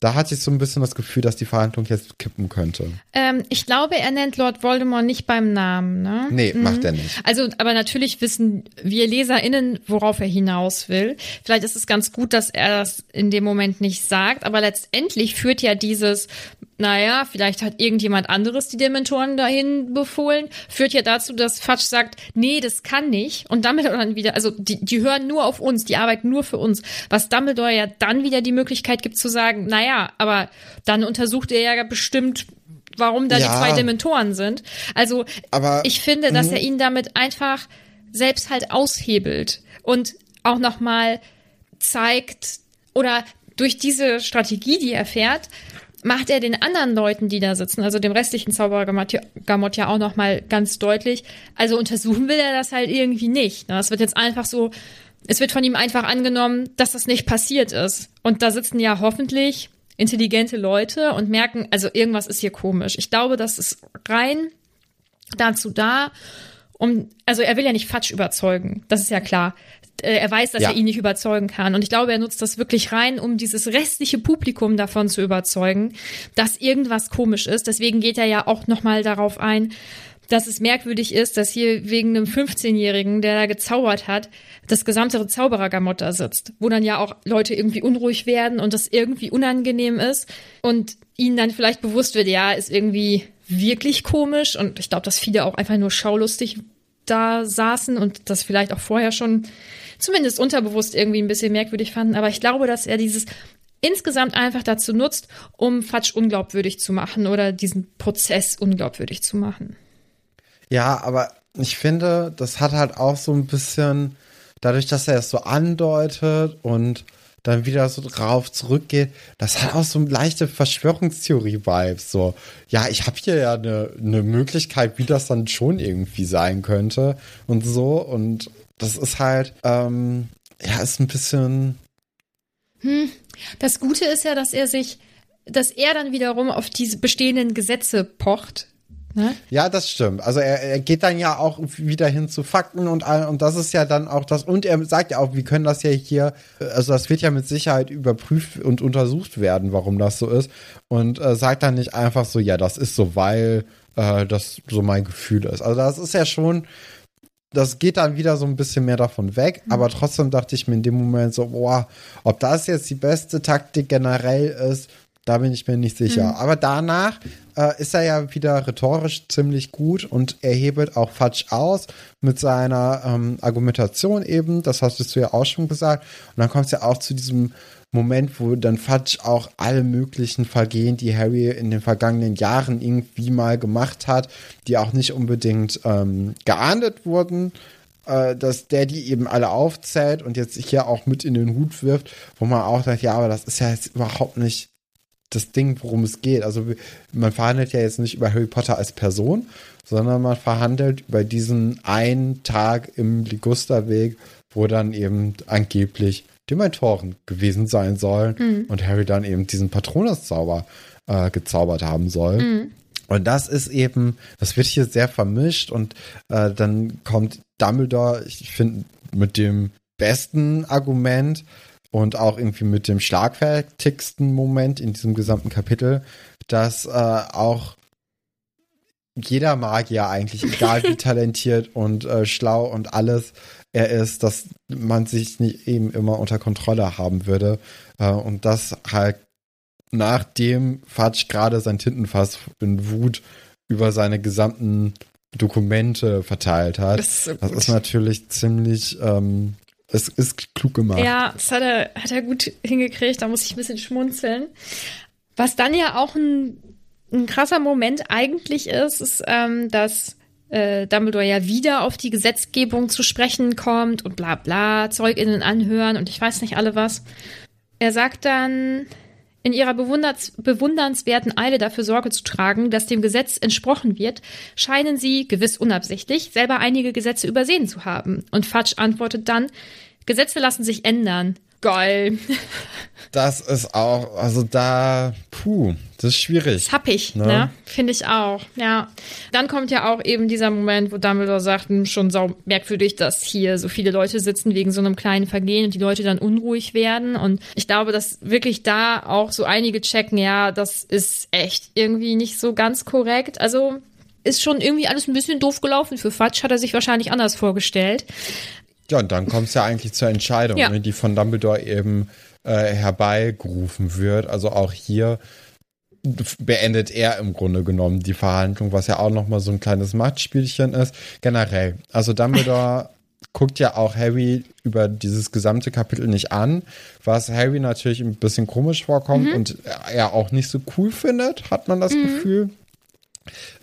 da hatte ich so ein bisschen das Gefühl, dass die Verhandlung jetzt kippen könnte. Ähm, ich glaube, er nennt Lord Voldemort nicht beim Namen, ne? Nee, mhm. macht er nicht. Also, aber natürlich wissen wir LeserInnen, worauf er hinaus will. Vielleicht ist es ganz gut, dass er das in dem Moment nicht sagt, aber letztendlich führt ja dieses naja, vielleicht hat irgendjemand anderes die Dementoren dahin befohlen, führt ja dazu, dass Fatsch sagt, nee, das kann nicht. Und Dumbledore dann wieder, also die, die hören nur auf uns, die arbeiten nur für uns. Was Dumbledore ja dann wieder die Möglichkeit gibt zu sagen, naja, aber dann untersucht er ja bestimmt, warum da ja. die zwei Dementoren sind. Also aber, ich finde, dass er mhm. ihn damit einfach selbst halt aushebelt und auch nochmal zeigt oder durch diese Strategie, die er fährt, macht er den anderen Leuten, die da sitzen, also dem restlichen Zauberer Gamot ja auch nochmal ganz deutlich. Also untersuchen will er das halt irgendwie nicht. Ne? Es wird jetzt einfach so, es wird von ihm einfach angenommen, dass das nicht passiert ist. Und da sitzen ja hoffentlich intelligente Leute und merken, also irgendwas ist hier komisch. Ich glaube, das ist rein dazu da, um, also er will ja nicht Fatsch überzeugen, das ist ja klar. Äh, er weiß, dass ja. er ihn nicht überzeugen kann. Und ich glaube, er nutzt das wirklich rein, um dieses restliche Publikum davon zu überzeugen, dass irgendwas komisch ist. Deswegen geht er ja auch nochmal darauf ein, dass es merkwürdig ist, dass hier wegen einem 15-Jährigen, der da gezaubert hat, das gesamte Zauberergamott da sitzt, wo dann ja auch Leute irgendwie unruhig werden und das irgendwie unangenehm ist und ihnen dann vielleicht bewusst wird, ja, ist irgendwie wirklich komisch und ich glaube, dass viele auch einfach nur schaulustig da saßen und das vielleicht auch vorher schon zumindest unterbewusst irgendwie ein bisschen merkwürdig fanden. Aber ich glaube, dass er dieses insgesamt einfach dazu nutzt, um Fatsch unglaubwürdig zu machen oder diesen Prozess unglaubwürdig zu machen. Ja, aber ich finde, das hat halt auch so ein bisschen, dadurch, dass er es so andeutet und dann wieder so drauf zurückgeht, das hat auch so leichte Verschwörungstheorie-Vibes. So, ja, ich habe hier ja eine ne Möglichkeit, wie das dann schon irgendwie sein könnte und so. Und das ist halt, ähm, ja, ist ein bisschen. Hm. Das Gute ist ja, dass er sich, dass er dann wiederum auf diese bestehenden Gesetze pocht. Ne? Ja, das stimmt. Also er, er geht dann ja auch wieder hin zu Fakten und und das ist ja dann auch das und er sagt ja auch, wir können das ja hier, also das wird ja mit Sicherheit überprüft und untersucht werden, warum das so ist und äh, sagt dann nicht einfach so, ja, das ist so, weil äh, das so mein Gefühl ist. Also das ist ja schon das geht dann wieder so ein bisschen mehr davon weg, mhm. aber trotzdem dachte ich mir in dem Moment so, boah, ob das jetzt die beste Taktik generell ist, da bin ich mir nicht sicher. Mhm. Aber danach äh, ist er ja wieder rhetorisch ziemlich gut und er hebelt auch Fatsch aus mit seiner ähm, Argumentation eben. Das hast du ja auch schon gesagt. Und dann kommt es ja auch zu diesem Moment, wo dann Fudge auch alle möglichen Vergehen, die Harry in den vergangenen Jahren irgendwie mal gemacht hat, die auch nicht unbedingt ähm, geahndet wurden, äh, dass der die eben alle aufzählt und jetzt hier auch mit in den Hut wirft, wo man auch sagt, ja, aber das ist ja jetzt überhaupt nicht das Ding, worum es geht. Also man verhandelt ja jetzt nicht über Harry Potter als Person, sondern man verhandelt über diesen einen Tag im Ligusterweg, wo dann eben angeblich Dementoren gewesen sein sollen mhm. und Harry dann eben diesen Patronus-Zauber äh, gezaubert haben soll. Mhm. Und das ist eben, das wird hier sehr vermischt und äh, dann kommt Dumbledore, ich finde, mit dem besten Argument und auch irgendwie mit dem schlagfertigsten Moment in diesem gesamten Kapitel, dass äh, auch jeder Magier eigentlich, egal wie talentiert und äh, schlau und alles, er ist, dass man sich nicht eben immer unter Kontrolle haben würde. Äh, und das halt nachdem Fatsch gerade sein Tintenfass in Wut über seine gesamten Dokumente verteilt hat. Das ist, so das ist natürlich ziemlich, ähm, es ist klug gemacht. Ja, das hat er, hat er gut hingekriegt, da muss ich ein bisschen schmunzeln. Was dann ja auch ein, ein krasser Moment eigentlich ist, ist, ähm, dass äh, Dumbledore ja wieder auf die Gesetzgebung zu sprechen kommt und bla bla, ZeugInnen anhören und ich weiß nicht alle was. Er sagt dann, in ihrer bewundernswerten Eile dafür Sorge zu tragen, dass dem Gesetz entsprochen wird, scheinen sie, gewiss unabsichtlich, selber einige Gesetze übersehen zu haben. Und Fudge antwortet dann, Gesetze lassen sich ändern. Geil. Das ist auch, also da, puh, das ist schwierig. Das hab ich, ne? ne? Finde ich auch, ja. Dann kommt ja auch eben dieser Moment, wo Dumbledore sagt, hm, schon sau merkwürdig, dass hier so viele Leute sitzen wegen so einem kleinen Vergehen und die Leute dann unruhig werden. Und ich glaube, dass wirklich da auch so einige checken, ja, das ist echt irgendwie nicht so ganz korrekt. Also ist schon irgendwie alles ein bisschen doof gelaufen. Für Fatsch hat er sich wahrscheinlich anders vorgestellt. Ja, und dann kommt es ja eigentlich zur Entscheidung, ja. ne, die von Dumbledore eben äh, herbeigerufen wird. Also auch hier beendet er im Grunde genommen die Verhandlung, was ja auch nochmal so ein kleines Machtspielchen ist. Generell, also Dumbledore guckt ja auch Harry über dieses gesamte Kapitel nicht an, was Harry natürlich ein bisschen komisch vorkommt und er auch nicht so cool findet, hat man das Gefühl.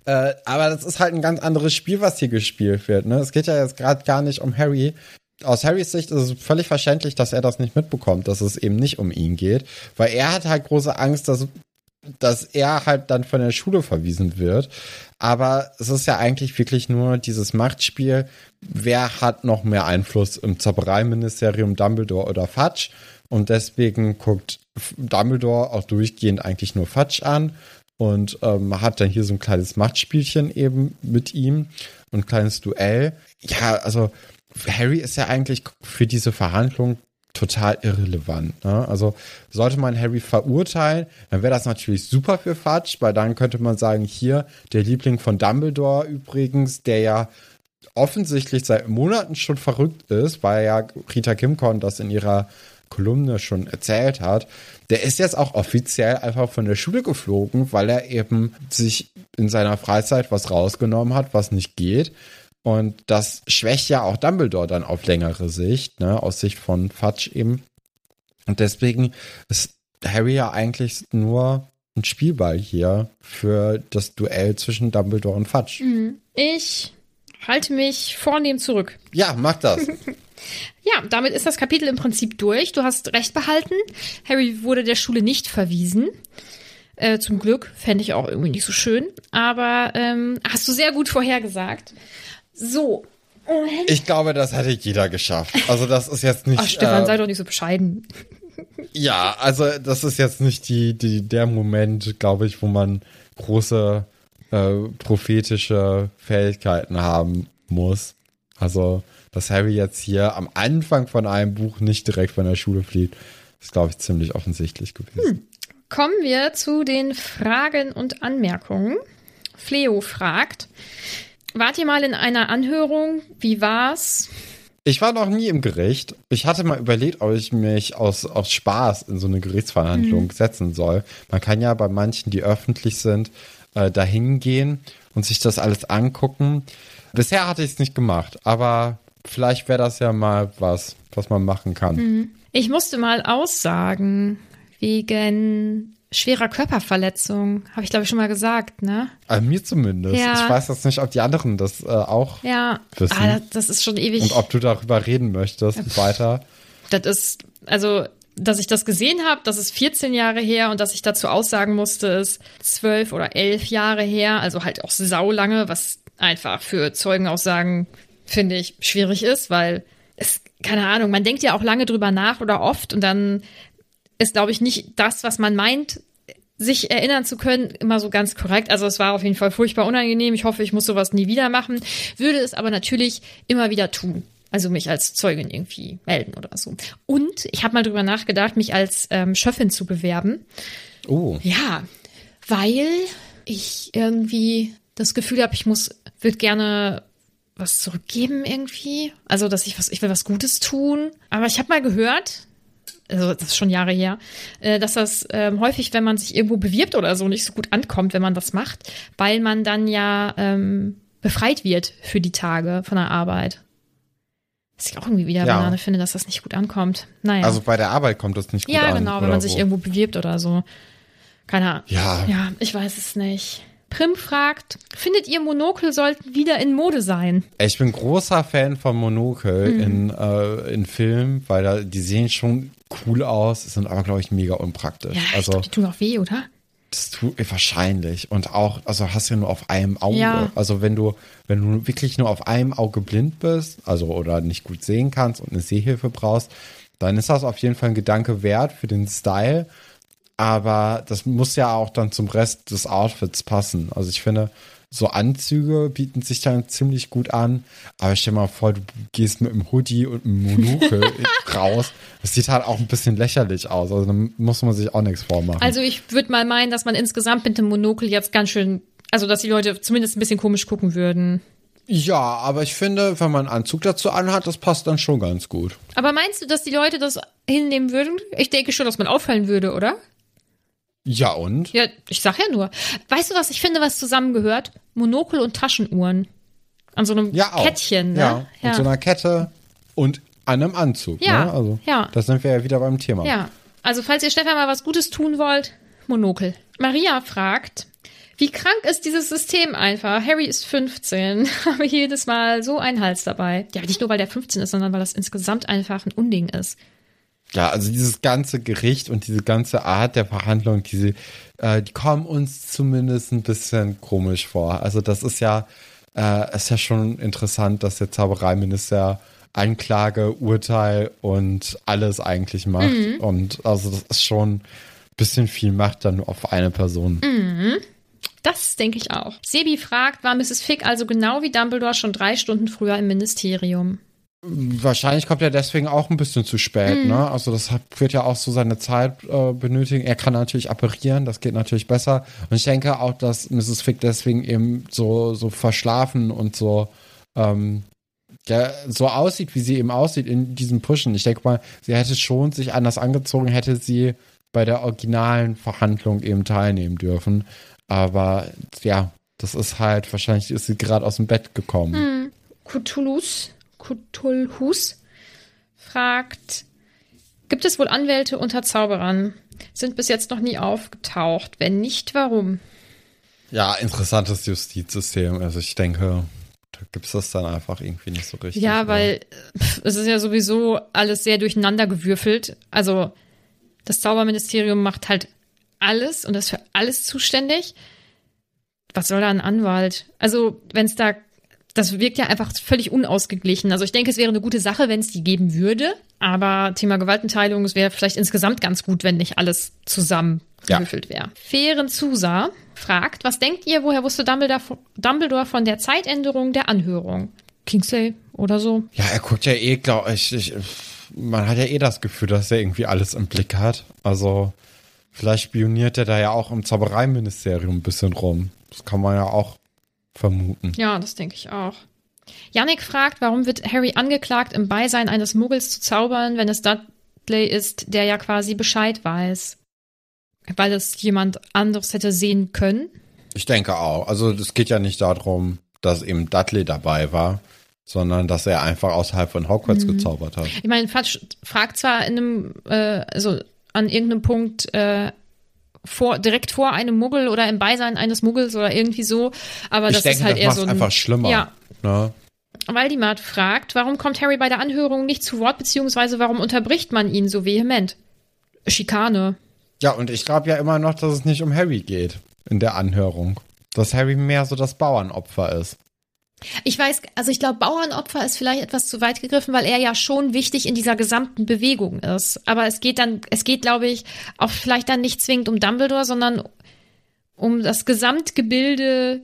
Äh, aber das ist halt ein ganz anderes Spiel, was hier gespielt wird. Ne? Es geht ja jetzt gerade gar nicht um Harry. Aus Harrys Sicht ist es völlig verständlich, dass er das nicht mitbekommt, dass es eben nicht um ihn geht, weil er hat halt große Angst, dass, dass er halt dann von der Schule verwiesen wird. Aber es ist ja eigentlich wirklich nur dieses Machtspiel. Wer hat noch mehr Einfluss im Zaubereiministerium Dumbledore oder Fudge? Und deswegen guckt Dumbledore auch durchgehend eigentlich nur Fudge an und ähm, hat dann hier so ein kleines Machtspielchen eben mit ihm und ein kleines Duell. Ja, also Harry ist ja eigentlich für diese Verhandlung total irrelevant. Ne? Also sollte man Harry verurteilen, dann wäre das natürlich super für Fudge, weil dann könnte man sagen, hier der Liebling von Dumbledore übrigens, der ja offensichtlich seit Monaten schon verrückt ist, weil ja Rita Kimcorn das in ihrer Kolumne schon erzählt hat, der ist jetzt auch offiziell einfach von der Schule geflogen, weil er eben sich in seiner Freizeit was rausgenommen hat, was nicht geht. Und das schwächt ja auch Dumbledore dann auf längere Sicht, ne, aus Sicht von Fudge eben. Und deswegen ist Harry ja eigentlich nur ein Spielball hier für das Duell zwischen Dumbledore und Fudge. Ich halte mich vornehm zurück. Ja, mach das. Ja, damit ist das Kapitel im Prinzip durch. Du hast recht behalten. Harry wurde der Schule nicht verwiesen. Äh, zum Glück fände ich auch irgendwie nicht so schön. Aber ähm, hast du sehr gut vorhergesagt. So. Ich glaube, das hätte jeder geschafft. Also das ist jetzt nicht. Ach, Stefan, äh, sei doch nicht so bescheiden. Ja, also das ist jetzt nicht die, die der Moment, glaube ich, wo man große äh, prophetische Fähigkeiten haben muss. Also, dass Harry jetzt hier am Anfang von einem Buch nicht direkt von der Schule flieht, ist, glaube ich, ziemlich offensichtlich gewesen. Kommen wir zu den Fragen und Anmerkungen. Fleo fragt, wart ihr mal in einer Anhörung? Wie war's? Ich war noch nie im Gericht. Ich hatte mal überlegt, ob ich mich aus, aus Spaß in so eine Gerichtsverhandlung setzen soll. Man kann ja bei manchen, die öffentlich sind, äh, dahin gehen und sich das alles angucken. Bisher hatte ich es nicht gemacht, aber vielleicht wäre das ja mal was, was man machen kann. Ich musste mal aussagen wegen schwerer Körperverletzung. Habe ich, glaube ich, schon mal gesagt, ne? Äh, mir zumindest. Ja. Ich weiß jetzt nicht, ob die anderen das äh, auch Ja. Wissen. Ah, das, ist schon ewig. und ob du darüber reden möchtest weiter. Das ist, also, dass ich das gesehen habe, das ist 14 Jahre her und dass ich dazu aussagen musste, ist 12 oder 11 Jahre her. Also halt auch saulange, was einfach für Zeugenaussagen, finde ich, schwierig ist, weil es, keine Ahnung, man denkt ja auch lange drüber nach oder oft und dann ist, glaube ich, nicht das, was man meint, sich erinnern zu können, immer so ganz korrekt. Also es war auf jeden Fall furchtbar unangenehm. Ich hoffe, ich muss sowas nie wieder machen. Würde es aber natürlich immer wieder tun. Also mich als Zeugin irgendwie melden oder so. Und ich habe mal drüber nachgedacht, mich als ähm, Schöffin zu bewerben. Oh. Ja, weil ich irgendwie das Gefühl habe, ich muss, würde gerne was zurückgeben irgendwie. Also, dass ich was, ich will was Gutes tun. Aber ich habe mal gehört, also das ist schon Jahre her, äh, dass das ähm, häufig, wenn man sich irgendwo bewirbt oder so, nicht so gut ankommt, wenn man das macht, weil man dann ja ähm, befreit wird für die Tage von der Arbeit. Was ich auch irgendwie wieder Ja. Banane finde, dass das nicht gut ankommt. Naja. Also bei der Arbeit kommt das nicht gut ja, an. genau, wenn man sich wo? irgendwo bewirbt oder so. Keine Ahnung. Ja. Ja, ich weiß es nicht. Prim fragt, findet ihr Monokel sollten wieder in Mode sein? Ich bin großer Fan von Monokel Mhm. in, äh, in Filmen, weil da, die sehen schon cool aus, sind aber, glaube ich, mega unpraktisch. Ja, ich also, glaub, die tun auch weh, oder? das tut wahrscheinlich. Und auch, also hast du ja nur auf einem Auge. Ja. Also wenn du, wenn du wirklich nur auf einem Auge blind bist, also oder nicht gut sehen kannst und eine Sehhilfe brauchst, dann ist das auf jeden Fall ein Gedanke wert für den Style. Aber das muss ja auch dann zum Rest des Outfits passen. Also ich finde, so Anzüge bieten sich dann ziemlich gut an. Aber stell dir mal vor, du gehst mit einem Hoodie und einem Monokel raus. Das sieht halt auch ein bisschen lächerlich aus. Also da muss man sich auch nichts vormachen. Also ich würde mal meinen, dass man insgesamt mit dem Monokel jetzt ganz schön, also dass die Leute zumindest ein bisschen komisch gucken würden. Ja, aber ich finde, wenn man einen Anzug dazu anhat, das passt dann schon ganz gut. Aber meinst du, dass die Leute das hinnehmen würden? Ich denke schon, dass man auffallen würde, oder? Ja, und? Ja, ich sag ja nur. Weißt du, was ich finde, was zusammengehört? Monokel und Taschenuhren. An so einem Ja. Kettchen, ne? Ja, mit so einer Kette und einem Anzug. Ja, ne? also, ja. Da sind wir ja wieder beim Thema. Ja, also falls ihr Stefan mal was Gutes tun wollt, Monokel. Maria fragt, wie krank ist dieses System einfach? Harry ist 15, aber jedes Mal so ein Hals dabei. Ja, nicht nur, weil der 15 ist, sondern weil das insgesamt einfach ein Unding ist. Ja, also dieses ganze Gericht und diese ganze Art der Verhandlung, diese, äh, die kommen uns zumindest ein bisschen komisch vor. Also das ist ja, äh, ist ja schon interessant, dass der Zaubereiminister Anklage, Urteil und alles eigentlich macht. Und also das ist schon ein bisschen viel Macht dann nur auf eine Person. Das denke ich auch. Sebi fragt, war Mrs. Fick also genau wie Dumbledore schon drei Stunden früher im Ministerium? Wahrscheinlich kommt er deswegen auch ein bisschen zu spät, ne? Also das hat, wird ja auch so seine Zeit äh, benötigen. Er kann natürlich apparieren, das geht natürlich besser. Und ich denke auch, dass Mrs. Fick deswegen eben so, so verschlafen und so, ähm, ja, so aussieht, wie sie eben aussieht in diesem Pushen. Ich denke mal, sie hätte schon sich anders angezogen, hätte sie bei der originalen Verhandlung eben teilnehmen dürfen. Aber ja, das ist halt, wahrscheinlich ist sie gerade aus dem Bett gekommen. Cthulhus, Cthulhus fragt, gibt es wohl Anwälte unter Zauberern? Sind bis jetzt noch nie aufgetaucht. Wenn nicht, warum? Ja, interessantes Justizsystem. Also ich denke, da gibt es das dann einfach irgendwie nicht so richtig. Ja, oder? weil pff, es ist ja sowieso alles sehr durcheinander gewürfelt. Also das Zauberministerium macht halt alles und ist für alles zuständig. Was soll da ein Anwalt? Also wenn es da, das wirkt ja einfach völlig unausgeglichen. Also ich denke, es wäre eine gute Sache, wenn es die geben würde. Aber Thema Gewaltenteilung, es wäre vielleicht insgesamt ganz gut, wenn nicht alles zusammengewürfelt wäre. Fairen Zusa fragt, was denkt ihr, woher wusste Dumbledore, Dumbledore von der Zeitänderung der Anhörung? Kingsley oder so? Ja, er guckt ja eh, glaube ich, ich, man hat ja eh das Gefühl, dass er irgendwie alles im Blick hat. Also vielleicht spioniert er da ja auch im Zaubereiministerium ein bisschen rum. Das kann man ja auch vermuten. Ja, das denke ich auch. Yannick fragt, warum wird Harry angeklagt, im Beisein eines Muggels zu zaubern, wenn es Dudley ist, der ja quasi Bescheid weiß? Weil es jemand anderes hätte sehen können? Ich denke auch. Also es geht ja nicht darum, dass eben Dudley dabei war, sondern dass er einfach außerhalb von Hogwarts gezaubert hat. Ich meine, Fatsch fragt zwar in einem, äh, also an irgendeinem Punkt äh, vor, direkt vor einem Muggel oder im Beisein eines Muggels oder irgendwie so, aber ich das denke, ist halt das eher so ein, einfach schlimmer. Ja, Ne? Waldimar fragt, warum kommt Harry bei der Anhörung nicht zu Wort, beziehungsweise warum unterbricht man ihn so vehement? Schikane. Ja, und ich glaube ja immer noch, dass es nicht um Harry geht in der Anhörung. Dass Harry mehr so das Bauernopfer ist. Ich weiß, also ich glaube, Bauernopfer ist vielleicht etwas zu weit gegriffen, weil er ja schon wichtig in dieser gesamten Bewegung ist. Aber es geht dann, es geht, glaube ich, auch vielleicht dann nicht zwingend um Dumbledore, sondern um das Gesamtgebilde,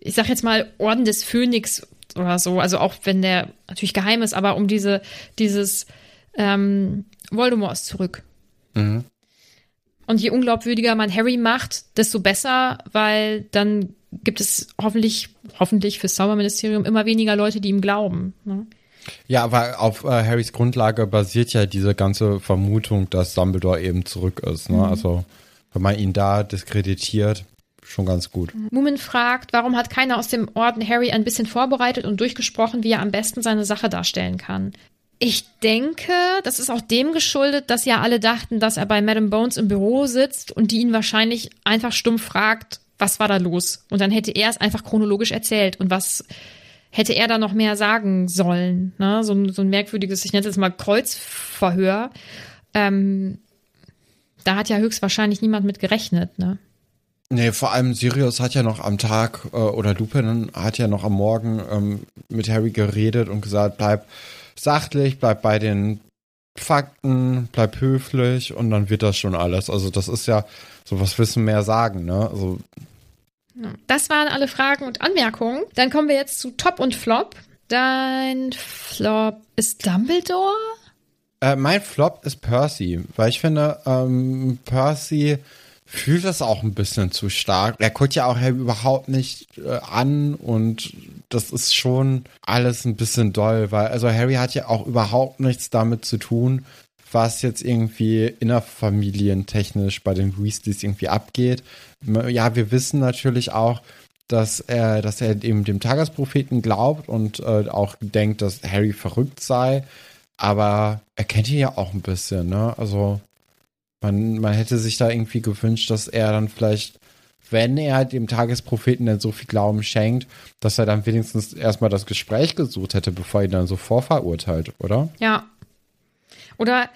ich sag jetzt mal Orden des Phönix oder so. Also auch wenn der natürlich geheim ist, aber um diese, dieses ähm, Voldemort ist zurück. Und je unglaubwürdiger man Harry macht, desto besser, weil dann gibt es hoffentlich, hoffentlich fürs Zauberministerium immer weniger Leute, die ihm glauben. Ne? Ja, aber auf äh, Harrys Grundlage basiert ja diese ganze Vermutung, dass Dumbledore eben zurück ist. Ne? Also, wenn man ihn da diskreditiert, schon ganz gut. Mumin fragt, warum hat keiner aus dem Orden Harry ein bisschen vorbereitet und durchgesprochen, wie er am besten seine Sache darstellen kann? Ich denke, das ist auch dem geschuldet, dass ja alle dachten, dass er bei Madame Bones im Büro sitzt und die ihn wahrscheinlich einfach stumpf fragt, was war da los? Und dann hätte er es einfach chronologisch erzählt. Und was hätte er da noch mehr sagen sollen? Ne? So, ein, so ein merkwürdiges, ich nenne es jetzt mal Kreuzverhör. Ähm, da hat ja höchstwahrscheinlich niemand mit gerechnet. Ne? Nee, vor allem Sirius hat ja noch am Tag, äh, oder Lupin hat ja noch am Morgen ähm, mit Harry geredet und gesagt, bleib sachlich, bleib bei den Fakten, bleib höflich und dann wird das schon alles. Also das ist ja, so was wissen mehr sagen, ne? Also Das waren alle Fragen und Anmerkungen. Dann kommen wir jetzt zu Top und Flop. Dein Flop ist Dumbledore? Äh, mein Flop ist Percy, weil ich finde, ähm, Percy fühlt das auch ein bisschen zu stark. Er guckt ja auch Harry überhaupt nicht äh, an und das ist schon alles ein bisschen doll, weil also Harry hat ja auch überhaupt nichts damit zu tun, was jetzt irgendwie innerfamilientechnisch bei den Weasleys irgendwie abgeht. Ja, wir wissen natürlich auch, dass er, dass er eben dem Tagespropheten glaubt und äh, auch denkt, dass Harry verrückt sei. Aber er kennt ihn ja auch ein bisschen, ne? Also man, man hätte sich da irgendwie gewünscht, dass er dann vielleicht, wenn er dem Tagespropheten dann so viel Glauben schenkt, dass er dann wenigstens erstmal das Gespräch gesucht hätte, bevor er ihn dann so vorverurteilt, oder? Ja. Oder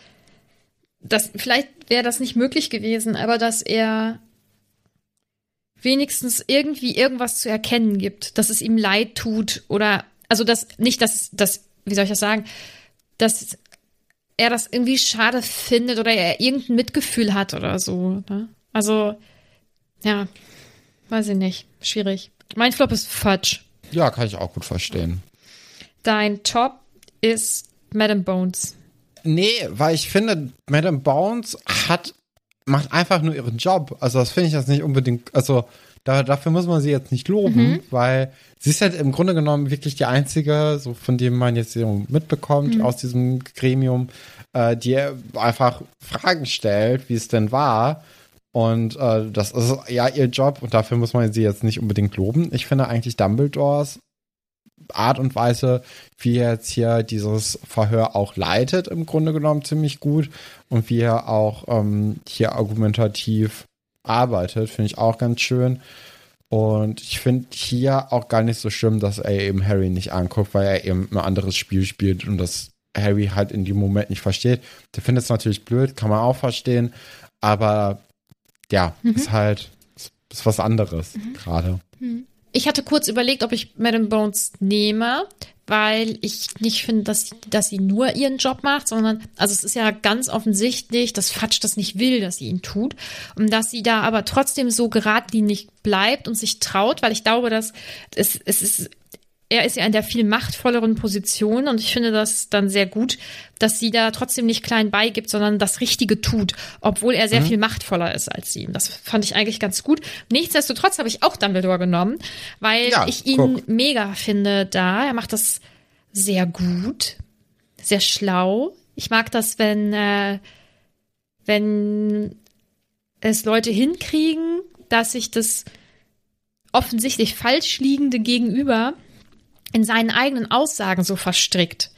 das, vielleicht wäre das nicht möglich gewesen, aber dass er wenigstens irgendwie irgendwas zu erkennen gibt, dass es ihm leid tut oder also dass nicht, dass das, wie soll ich das sagen, dass er das irgendwie schade findet oder er irgendein Mitgefühl hat oder so. Ne? Also ja, weiß ich nicht, schwierig. Mein Flop ist Fudge. Ja, kann ich auch gut verstehen. Dein Top ist Madame Bones. Nee, weil ich finde, Madame Bones hat macht einfach nur ihren Job. Also das finde ich jetzt nicht unbedingt, also da, dafür muss man sie jetzt nicht loben, mhm. weil sie ist halt im Grunde genommen wirklich die einzige, so von dem man jetzt mitbekommt mhm. aus diesem Gremium, äh, die einfach Fragen stellt, wie es denn war. Und äh, das ist ja ihr Job und dafür muss man sie jetzt nicht unbedingt loben. Ich finde eigentlich Dumbledores Art und Weise, wie er jetzt hier dieses Verhör auch leitet, im Grunde genommen ziemlich gut. Und wie er auch ähm, hier argumentativ arbeitet, finde ich auch ganz schön. Und ich finde hier auch gar nicht so schlimm, dass er eben Harry nicht anguckt, weil er eben ein anderes Spiel spielt und das Harry halt in dem Moment nicht versteht. Der findet es natürlich blöd, kann man auch verstehen. Aber ja, mhm. ist halt ist was anderes mhm. gerade. Mhm. Ich hatte kurz überlegt, ob ich Madame Bones nehme, weil ich nicht finde, dass, dass sie nur ihren Job macht, sondern, also es ist ja ganz offensichtlich, dass Fatsch das nicht will, dass sie ihn tut. Und dass sie da aber trotzdem so geradlinig bleibt und sich traut, weil ich glaube, dass es, es ist er ist ja in der viel machtvolleren Position und ich finde das dann sehr gut, dass sie da trotzdem nicht klein beigibt, sondern das Richtige tut, obwohl er sehr mhm. viel machtvoller ist als sie. Das fand ich eigentlich ganz gut. Nichtsdestotrotz habe ich auch Dumbledore genommen, weil ja, ich ihn guck. mega finde da. Er macht das sehr gut, sehr schlau. Ich mag das, wenn, äh, wenn es Leute hinkriegen, dass sich das offensichtlich falsch liegende Gegenüber in seinen eigenen Aussagen so verstrickt.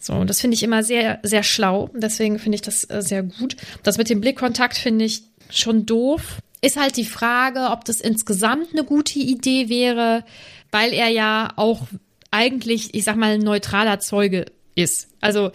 So, das finde ich immer sehr, sehr schlau. Deswegen finde ich das äh, sehr gut. Das mit dem Blickkontakt finde ich schon doof. Ist halt die Frage, ob das insgesamt eine gute Idee wäre, weil er ja auch eigentlich, ich sag mal, ein neutraler Zeuge ist. Also,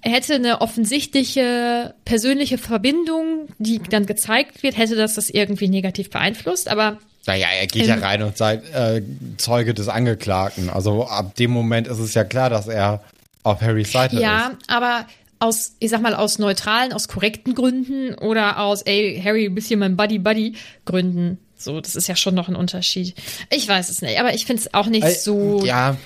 er hätte eine offensichtliche persönliche Verbindung, die dann gezeigt wird, hätte das das irgendwie negativ beeinflusst, aber naja, er geht ähm, ja rein und sagt äh, Zeuge des Angeklagten. Also ab dem Moment ist es ja klar, dass er auf Harrys Seite ja, ist. Ja, aber aus, ich sag mal, aus neutralen, aus korrekten Gründen oder aus, ey, Harry, bist hier mein Buddy-Buddy Gründen. So, das ist ja schon noch ein Unterschied. Ich weiß es nicht, aber ich finde es auch nicht äh, so. Ja,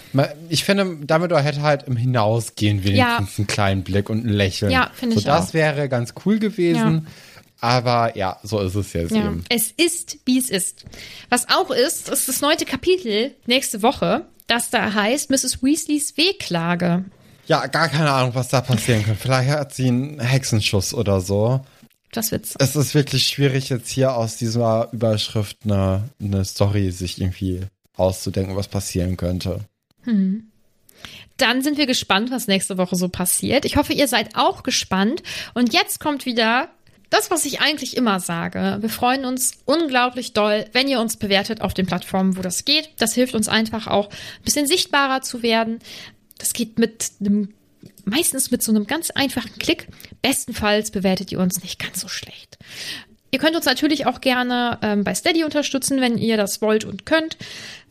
ich finde, Dumbledore hätte halt im Hinausgehen wenigstens ja. einen kleinen Blick und ein Lächeln. Ja, finde so, ich das auch. wäre ganz cool gewesen. Ja. Aber ja, so ist es jetzt ja. eben. Es ist, wie es ist. Was auch ist, ist das neunte Kapitel nächste Woche, das da heißt Mrs. Weasleys Wehklage. Ja, gar keine Ahnung, was da passieren könnte. Vielleicht hat sie einen Hexenschuss oder so. Das wird's. Es ist wirklich schwierig, jetzt hier aus dieser Überschrift eine, eine Story sich irgendwie auszudenken, was passieren könnte. Hm. Dann sind wir gespannt, was nächste Woche so passiert. Ich hoffe, ihr seid auch gespannt. Und jetzt kommt wieder das, was ich eigentlich immer sage. Wir freuen uns unglaublich doll, wenn ihr uns bewertet auf den Plattformen, wo das geht. Das hilft uns einfach auch ein bisschen sichtbarer zu werden. Das geht mit einem meistens mit so einem ganz einfachen Klick. Bestenfalls bewertet ihr uns nicht ganz so schlecht. Ihr könnt uns natürlich auch gerne ähm, bei Steady unterstützen, wenn ihr das wollt und könnt.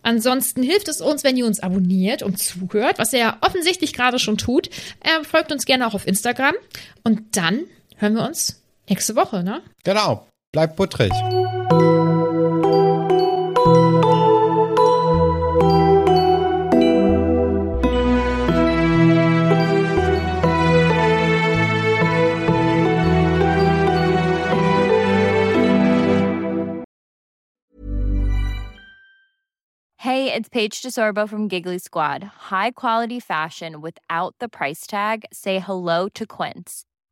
Ansonsten hilft es uns, wenn ihr uns abonniert und zuhört, was ihr ja offensichtlich gerade schon tut. Ähm, folgt uns gerne auch auf Instagram. Und dann hören wir uns nächste Woche, ne? Genau. Bleibt puttrig. Hey, Hey, it's Paige DeSorbo from Giggly Squad. High quality fashion without the price tag. Say hello to Quince.